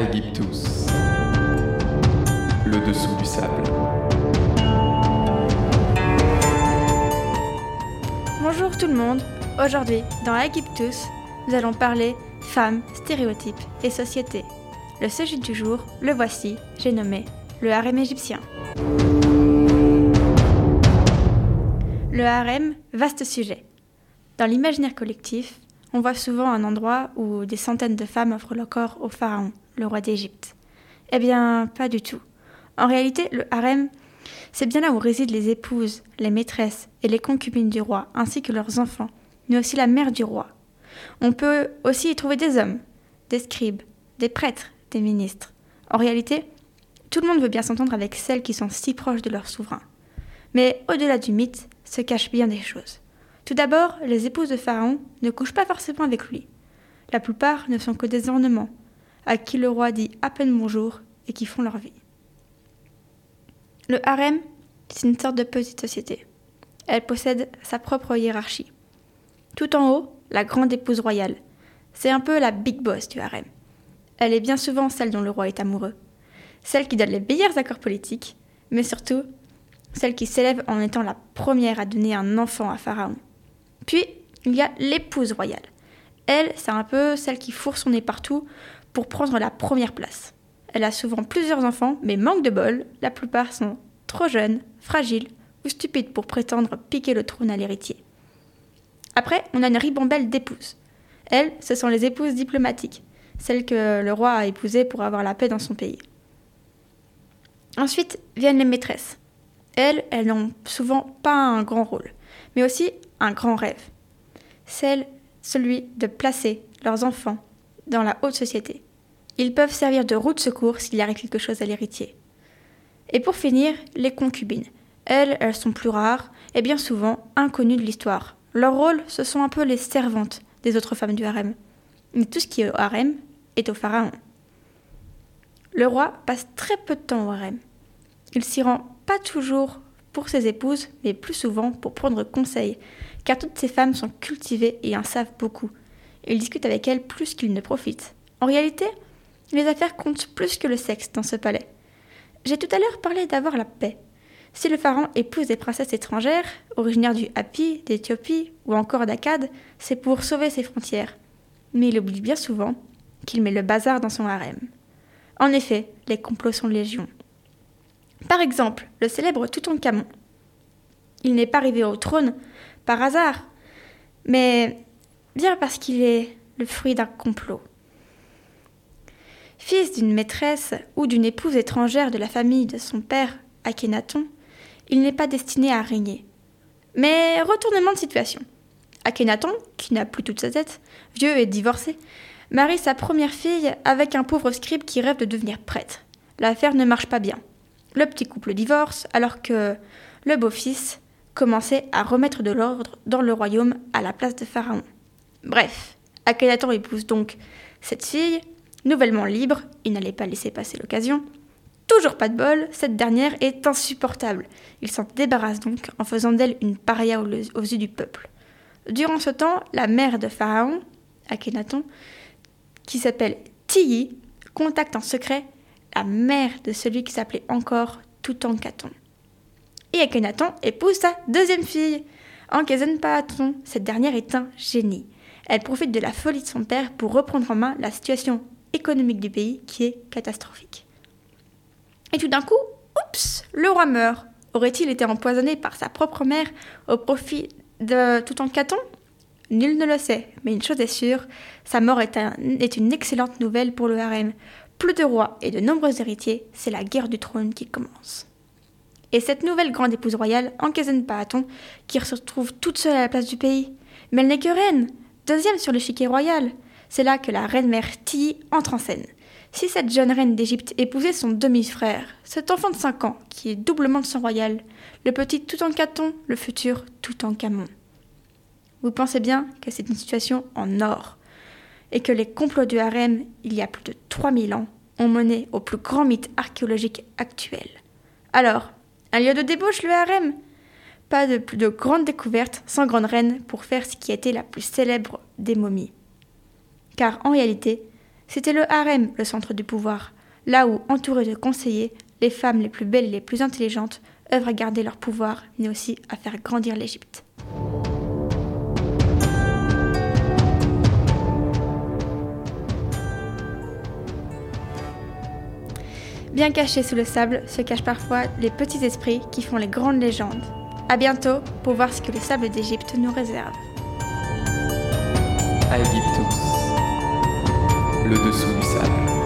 Aegyptus. Le dessous du sable. Bonjour tout le monde. Aujourd'hui, dans Aegyptus, nous allons parler femmes, stéréotypes et société. Le sujet du jour, le voici, j'ai nommé le harem égyptien. Le harem, vaste sujet. Dans l'imaginaire collectif, on voit souvent un endroit où des centaines de femmes offrent leur corps au pharaon, le roi d'Égypte. Eh bien, pas du tout. En réalité, le harem, c'est bien là où résident les épouses, les maîtresses et les concubines du roi, ainsi que leurs enfants, mais aussi la mère du roi. On peut aussi y trouver des hommes, des scribes, des prêtres, des ministres. En réalité, tout le monde veut bien s'entendre avec celles qui sont si proches de leur souverain. Mais au-delà du mythe se cachent bien des choses. Tout d'abord, les épouses de Pharaon ne couchent pas forcément avec lui. La plupart ne sont que des ornements, à qui le roi dit à peine bonjour et qui font leur vie. Le harem, c'est une sorte de petite société. Elle possède sa propre hiérarchie. Tout en haut, la grande épouse royale. C'est un peu la big boss du harem. Elle est bien souvent celle dont le roi est amoureux. Celle qui donne les meilleurs accords politiques, mais surtout celle qui s'élève en étant la première à donner un enfant à Pharaon. Puis, il y a l'épouse royale. Elle, c'est un peu celle qui fourre son nez partout pour prendre la première place. Elle a souvent plusieurs enfants, mais manque de bol, la plupart sont trop jeunes, fragiles ou stupides pour prétendre piquer le trône à l'héritier. Après, on a une ribambelle d'épouses. Elles, ce sont les épouses diplomatiques, celles que le roi a épousées pour avoir la paix dans son pays. Ensuite viennent les maîtresses. Elles, elles n'ont souvent pas un grand rôle, mais aussi un grand rêve. Celle, celui de placer leurs enfants dans la haute société. Ils peuvent servir de roue de secours s'il arrive quelque chose à l'héritier. Et pour finir, les concubines. Elles, elles sont plus rares et bien souvent inconnues de l'histoire. Leur rôle, ce sont un peu les servantes des autres femmes du harem. Mais tout ce qui est au harem est au pharaon. Le roi passe très peu de temps au harem. Il s'y rend pas toujours pour ses épouses, mais plus souvent pour prendre conseil, car toutes ces femmes sont cultivées et en savent beaucoup. Il discute avec elles plus qu'il ne profite. En réalité, les affaires comptent plus que le sexe dans ce palais. J'ai tout à l'heure parlé d'avoir la paix. Si le pharaon épouse des princesses étrangères, originaires du Hapi, d'Éthiopie ou encore d'Akkad, c'est pour sauver ses frontières. Mais il oublie bien souvent qu'il met le bazar dans son harem. En effet, les complots sont légion. Par exemple, le célèbre Toutankhamon. Il n'est pas arrivé au trône par hasard, mais bien parce qu'il est le fruit d'un complot. Fils d'une maîtresse ou d'une épouse étrangère de la famille de son père, Akhenaton, il n'est pas destiné à régner. Mais retournement de situation. Akhenaton, qui n'a plus toute sa tête, vieux et divorcé, marie sa première fille avec un pauvre scribe qui rêve de devenir prêtre. L'affaire ne marche pas bien. Le petit couple divorce alors que le beau-fils commençait à remettre de l'ordre dans le royaume à la place de Pharaon. Bref, Akhenaton épouse donc cette fille, nouvellement libre, il n'allait pas laisser passer l'occasion. Toujours pas de bol, cette dernière est insupportable. Il s'en débarrasse donc en faisant d'elle une paria aux yeux du peuple. Durant ce temps, la mère de Pharaon, Akhenaton, qui s'appelle Tilly, contacte en secret la mère de celui qui s'appelait encore Toutankhaton. Et Akhenaton épouse sa deuxième fille, Ankhesenpaaton. Cette dernière est un génie. Elle profite de la folie de son père pour reprendre en main la situation économique du pays qui est catastrophique. Et tout d'un coup, oups, le roi meurt. Aurait-il été empoisonné par sa propre mère au profit de Toutankhaton? Nul ne le sait, mais une chose est sûre, sa mort est, une excellente nouvelle pour le harem, plus de rois et de nombreux héritiers, c'est la guerre du trône qui commence. Et cette nouvelle grande épouse royale, Ankezen Paaton, qui se retrouve toute seule à la place du pays. Mais elle n'est que reine, deuxième sur l'échiquier royal. C'est là que la reine-mère Ti entre en scène. Si cette jeune reine d'Égypte épousait son demi-frère, cet enfant de 5 ans, qui est doublement de sang royal, le petit Toutankhaton, le futur Toutankhamon. Vous pensez bien que c'est une situation en or et que les complots du harem, il y a plus de 3000 ans, ont mené au plus grand mythe archéologique actuel. Alors, un lieu de débauche, le harem? Pas de de grandes découvertes sans grande reine pour faire ce qui été la plus célèbre des momies. Car en réalité, C'était le harem, le centre du pouvoir, là où, entourés de conseillers, les femmes les plus belles et les plus intelligentes œuvrent à garder leur pouvoir, mais aussi à faire grandir l'Égypte. Bien cachés sous le sable se cachent parfois les petits esprits qui font les grandes légendes. A bientôt pour voir ce que le sable d'Égypte nous réserve. Aegyptus, le dessous du sable.